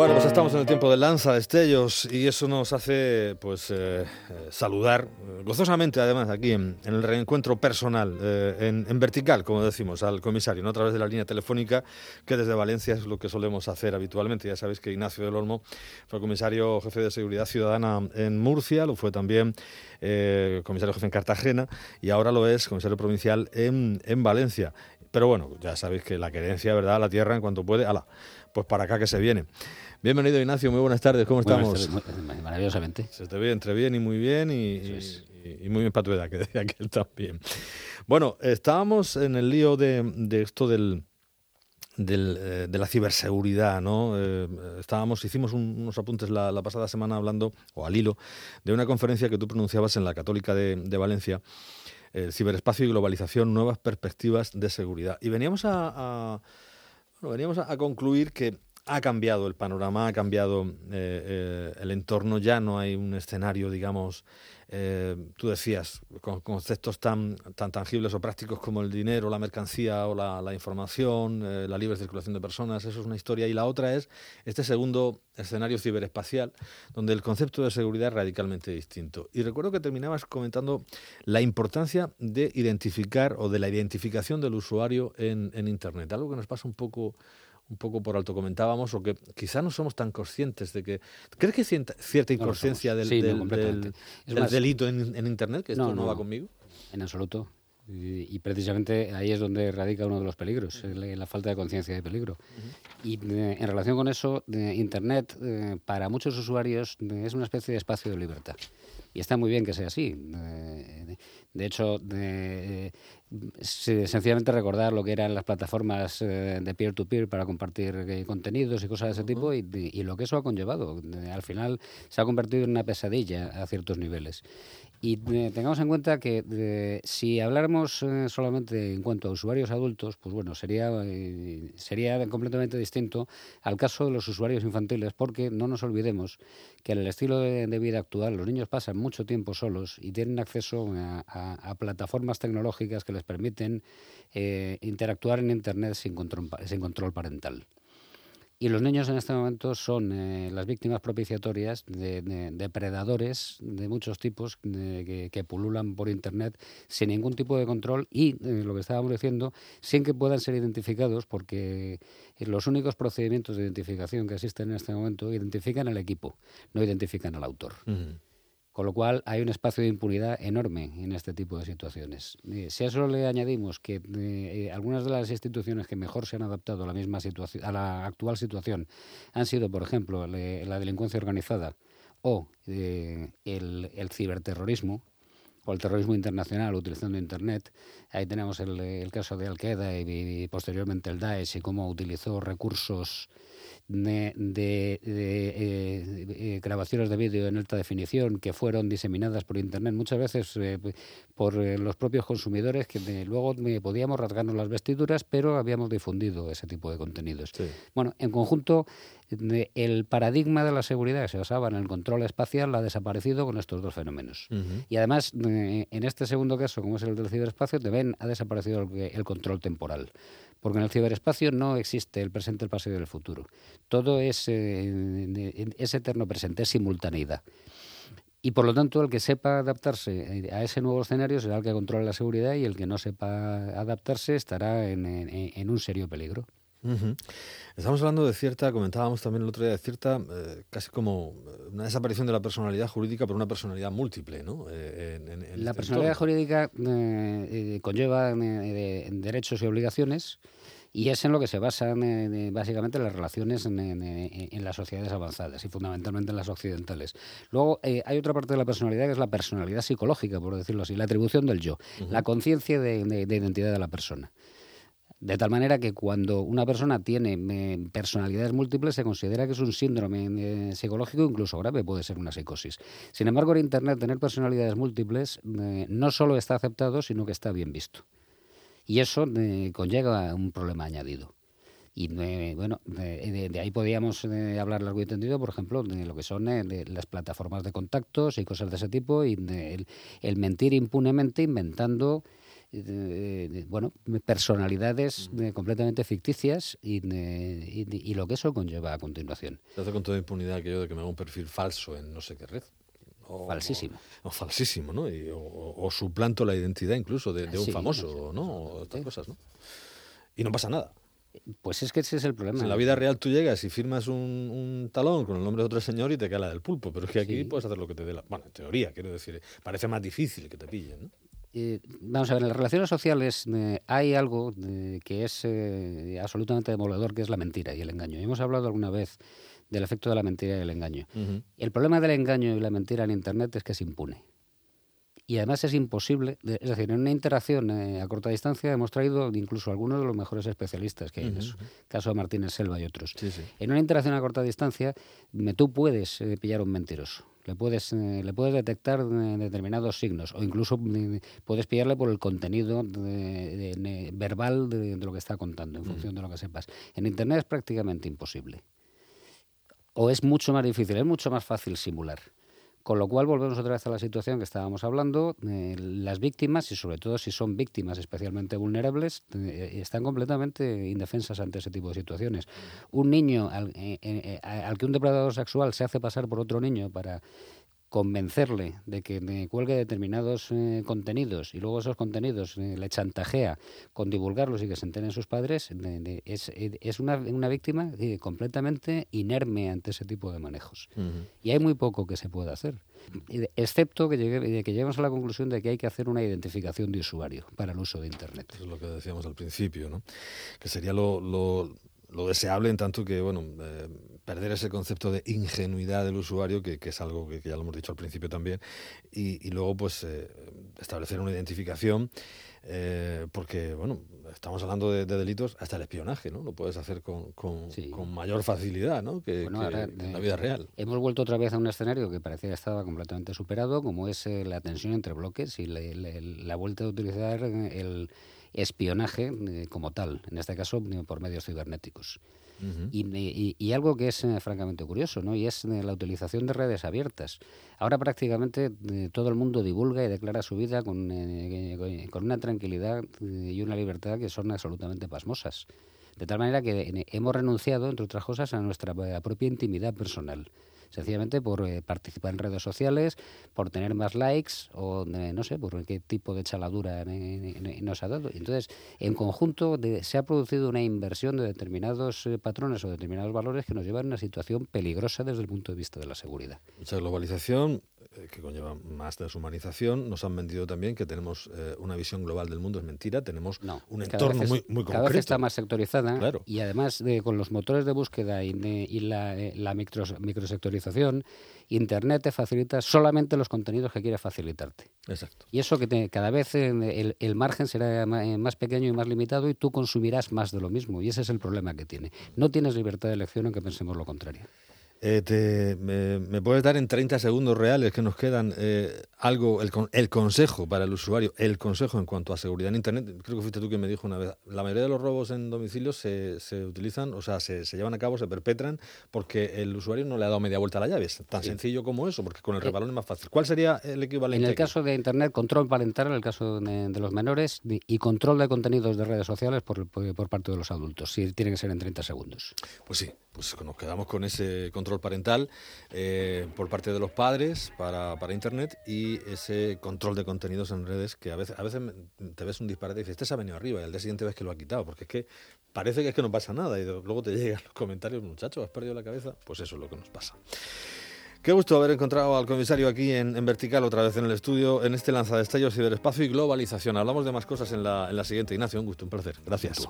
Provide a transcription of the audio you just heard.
Bueno, pues estamos en el tiempo de lanza, destellos, y eso nos hace pues eh, eh, saludar eh, gozosamente, además, aquí en, el reencuentro personal, en, vertical, como decimos, al comisario, ¿no? a través de la línea telefónica, que desde Valencia es lo que solemos hacer habitualmente. Ya sabéis que Ignacio del Olmo fue comisario jefe de Seguridad Ciudadana en Murcia, lo fue también comisario jefe en Cartagena, y ahora lo es comisario provincial en, en Valencia. Pero bueno, ya sabéis que la querencia, ¿verdad?, la tierra en cuanto puede, ala, pues para acá que se viene. Bienvenido Ignacio, muy buenas tardes, ¿cómo estamos? maravillosamente. Se te ve entre bien y muy bien y, muy bien para tu edad, que decía que también. Bueno, estábamos en el lío de, esto del, eh, de la ciberseguridad, ¿no? Eh, estábamos, hicimos unos apuntes la, pasada semana hablando, o al hilo, de una conferencia que tú pronunciabas en la Católica de, Valencia, el ciberespacio y globalización, nuevas perspectivas de seguridad. Y veníamos a, veníamos a concluir que ha cambiado el panorama, ha cambiado eh, eh, el entorno, ya no hay un escenario, digamos, eh, tú decías, con conceptos tan, tan tangibles o prácticos como el dinero, la mercancía o la, información, la libre circulación de personas, eso es una historia. Y la otra es este segundo escenario ciberespacial, donde el concepto de seguridad es radicalmente distinto. Y recuerdo que terminabas comentando la importancia de identificar o de la identificación del usuario en, en Internet, algo que nos pasa un poco un poco por alto comentábamos, o que quizá no somos tan conscientes de que... ¿Crees que hay cierta inconsciencia del, delito en, Internet, que esto no, va conmigo? En absoluto. Y, precisamente ahí es donde radica uno de los peligros, la, falta de conciencia de peligro. Y eh, en relación con eso, Internet eh, para muchos usuarios es una especie de espacio de libertad. Y está muy bien que sea así. de hecho, sencillamente recordar lo que eran las plataformas eh, de peer-to-peer para compartir eh, contenidos y cosas de ese tipo y, lo que eso ha conllevado. al final se ha convertido en una pesadilla a ciertos niveles. Y eh, tengamos en cuenta que si habláramos solamente en cuanto a usuarios adultos, pues bueno, sería, sería completamente distinto al caso de los usuarios infantiles, porque no nos olvidemos que en el estilo de, vida actual los niños pasan mucho tiempo solos y tienen acceso a, plataformas tecnológicas que les permiten eh, interactuar en Internet sin control, sin control parental. Y los niños en este momento son eh, las víctimas propiciatorias de, depredadores de muchos tipos que, pululan por Internet sin ningún tipo de control y, eh, lo que estábamos diciendo, sin que puedan ser identificados porque los únicos procedimientos de identificación que existen en este momento identifican al equipo, no identifican al autor. Con lo cual hay un espacio de impunidad enorme en este tipo de situaciones. Eh, si a eso le añadimos que eh, algunas de las instituciones que mejor se han adaptado a la misma situación, a la actual situación, han sido, por ejemplo, la delincuencia organizada o eh, el, ciberterrorismo, o el terrorismo internacional utilizando Internet. Ahí tenemos el, caso de Al-Qaeda y, y, posteriormente el Daesh y cómo utilizó recursos de, eh, eh, grabaciones de vídeo en alta definición que fueron diseminadas por Internet, muchas veces eh, por los propios consumidores, que luego podíamos rasgarnos las vestiduras, pero habíamos difundido ese tipo de contenidos. Bueno, en conjunto, el paradigma de la seguridad que se basaba en el control espacial ha desaparecido con estos dos fenómenos. Y además, en este segundo caso, como es el del ciberespacio, también ha desaparecido el control temporal porque en el ciberespacio no existe el presente, el pasado y el futuro. Todo es, eh, eterno presente, es simultaneidad. Y por lo tanto, el que sepa adaptarse a ese nuevo escenario será el que controla la seguridad y el que no sepa adaptarse estará en un serio peligro. Estamos hablando de cierta, comentábamos también el otro día, de cierta, eh, casi como eh, una desaparición de la personalidad jurídica por una personalidad múltiple, ¿no? Eh, la este personalidad jurídica conlleva derechos y obligaciones y es en lo que se basan básicamente las relaciones en, las sociedades avanzadas y fundamentalmente en las occidentales. Luego hay otra parte de la personalidad que es la personalidad psicológica, por decirlo así, la atribución del yo, la conciencia de identidad de la persona. De tal manera que cuando una persona tiene eh, personalidades múltiples se considera que es un síndrome eh, psicológico, incluso grave, puede ser una psicosis. Sin embargo, en Internet tener personalidades múltiples eh, no solo está aceptado, sino que está bien visto. Y eso conlleva un problema añadido. Y bueno, de, ahí podríamos hablar largo y tendido, por ejemplo, de lo que son las plataformas de contactos y cosas de ese tipo, y el mentir impunemente inventando bueno, personalidades completamente ficticias y, lo que eso conlleva a continuación. Se hace con toda impunidad aquello de que me haga un perfil falso en no sé qué red. falsísimo. O, falsísimo, ¿no? o, suplanto la identidad incluso de, un famoso, ¿no? O otras cosas, ¿no? Y no pasa nada. Pues es que ese es el problema. en la vida real tú llegas y firmas un, talón con el nombre de otro señor y te cae la del pulpo, pero es que aquí puedes hacer lo que te dé la... Bueno, en teoría, quiero decir, parece más difícil que te pillen, ¿no? Eh, vamos a ver, en las relaciones sociales eh, hay algo eh, que es absolutamente demoledor, que es la mentira y el engaño. Hemos hablado alguna vez del efecto de la mentira y el engaño. El problema del engaño y la mentira en Internet es que es impune y además es imposible, es decir, en una interacción eh, a corta distancia hemos traído incluso algunos de los mejores especialistas que hay en eso, caso de Martínez Selva y otros. En una interacción a corta distancia, tú puedes eh, pillar un mentiroso. Le puedes, eh, le puedes detectar determinados signos o incluso puedes pillarle por el contenido verbal de, lo que está contando, en función de lo que sepas. En Internet es prácticamente imposible. O es mucho más difícil, es mucho más fácil simular. Con lo cual volvemos otra vez a la situación que estábamos hablando. Eh, las víctimas, y sobre todo si son víctimas especialmente vulnerables, eh, están completamente indefensas ante ese tipo de situaciones. Un niño al, eh, al que un depredador sexual se hace pasar por otro niño para convencerle de que me cuelgue determinados eh, contenidos y luego esos contenidos eh, le chantajea con divulgarlos y que se enteren sus padres, es, es una, una, víctima eh, completamente inerme ante ese tipo de manejos. Y hay muy poco que se pueda hacer, excepto que, llegue, que lleguemos a la conclusión de que hay que hacer una identificación de usuario para el uso de Internet. Eso es lo que decíamos al principio, ¿no? que sería lo, lo lo deseable en tanto que, bueno, eh, perder ese concepto de ingenuidad del usuario, que, es algo que, ya lo hemos dicho al principio también, y, luego, pues, eh, establecer una identificación, eh, porque, bueno, estamos hablando de, delitos hasta el espionaje, ¿no? Lo puedes hacer con, con, mayor facilidad, ¿no? Que, en la vida real. Hemos vuelto otra vez a un escenario que parecía que estaba completamente superado, como es la tensión entre bloques y la vuelta de utilizar el espionaje eh, como tal, en este caso eh, por medios cibernéticos. y, algo que es eh, francamente curioso, ¿no? Y es la utilización de redes abiertas. Ahora prácticamente todo el mundo divulga y declara su vida con, con una tranquilidad y una libertad que son absolutamente pasmosas. De tal manera que hemos renunciado, entre otras cosas, a nuestra propia intimidad personal sencillamente por eh, participar en redes sociales, por tener más likes o eh, no sé, por qué tipo de chaladura nos ha dado. Entonces, en conjunto se ha producido una inversión de determinados eh, patrones o determinados valores que nos llevan a una situación peligrosa desde el punto de vista de la seguridad. Mucha globalización, que conlleva más deshumanización, nos han vendido también que tenemos una visión global del mundo, es mentira, tenemos un entorno muy, muy concreto. Cada vez está más sectorizada y además con los motores de búsqueda y, la, la micro, microsectorización Internet te facilita solamente los contenidos que quiere facilitarte. Exacto. Y eso que cada vez el, el, margen será eh, más pequeño y más limitado y tú consumirás más de lo mismo. Y ese es el problema que tiene. No tienes libertad de elección aunque pensemos lo contrario. Eh, te, me, puedes dar en 30 segundos reales que nos quedan eh, algo, el, el, consejo para el usuario, el consejo en cuanto a seguridad en Internet? Creo que fuiste tú quien me dijo una vez, la mayoría de los robos en domicilio se, se utilizan, o sea, se, se, llevan a cabo, se perpetran porque el usuario no le ha dado media vuelta a la llave. Es tan sencillo como eso, porque con el rebalón es más fácil. ¿Cuál sería el equivalente? En el caso de Internet, control parental, en el caso de, los menores, y control de contenidos de redes sociales por, por, parte de los adultos. Sí, tiene que ser en 30 segundos. Pues sí, pues nos quedamos con ese control parental eh, por parte de los padres para, para, Internet y ese control de contenidos en redes que a veces, a veces te ves un disparate y dices, este se ha venido arriba y al día siguiente ves que lo ha quitado, porque es que parece que es que no pasa nada y luego te llegan los comentarios, muchacho, has perdido la cabeza, pues eso es lo que nos pasa. Qué gusto haber encontrado al comisario aquí en, Vertical, otra vez en el estudio, en este lanzadestellos ciberespacio y globalización. Hablamos de más cosas en la, en la siguiente. Ignacio, un gusto, un placer. Gracias.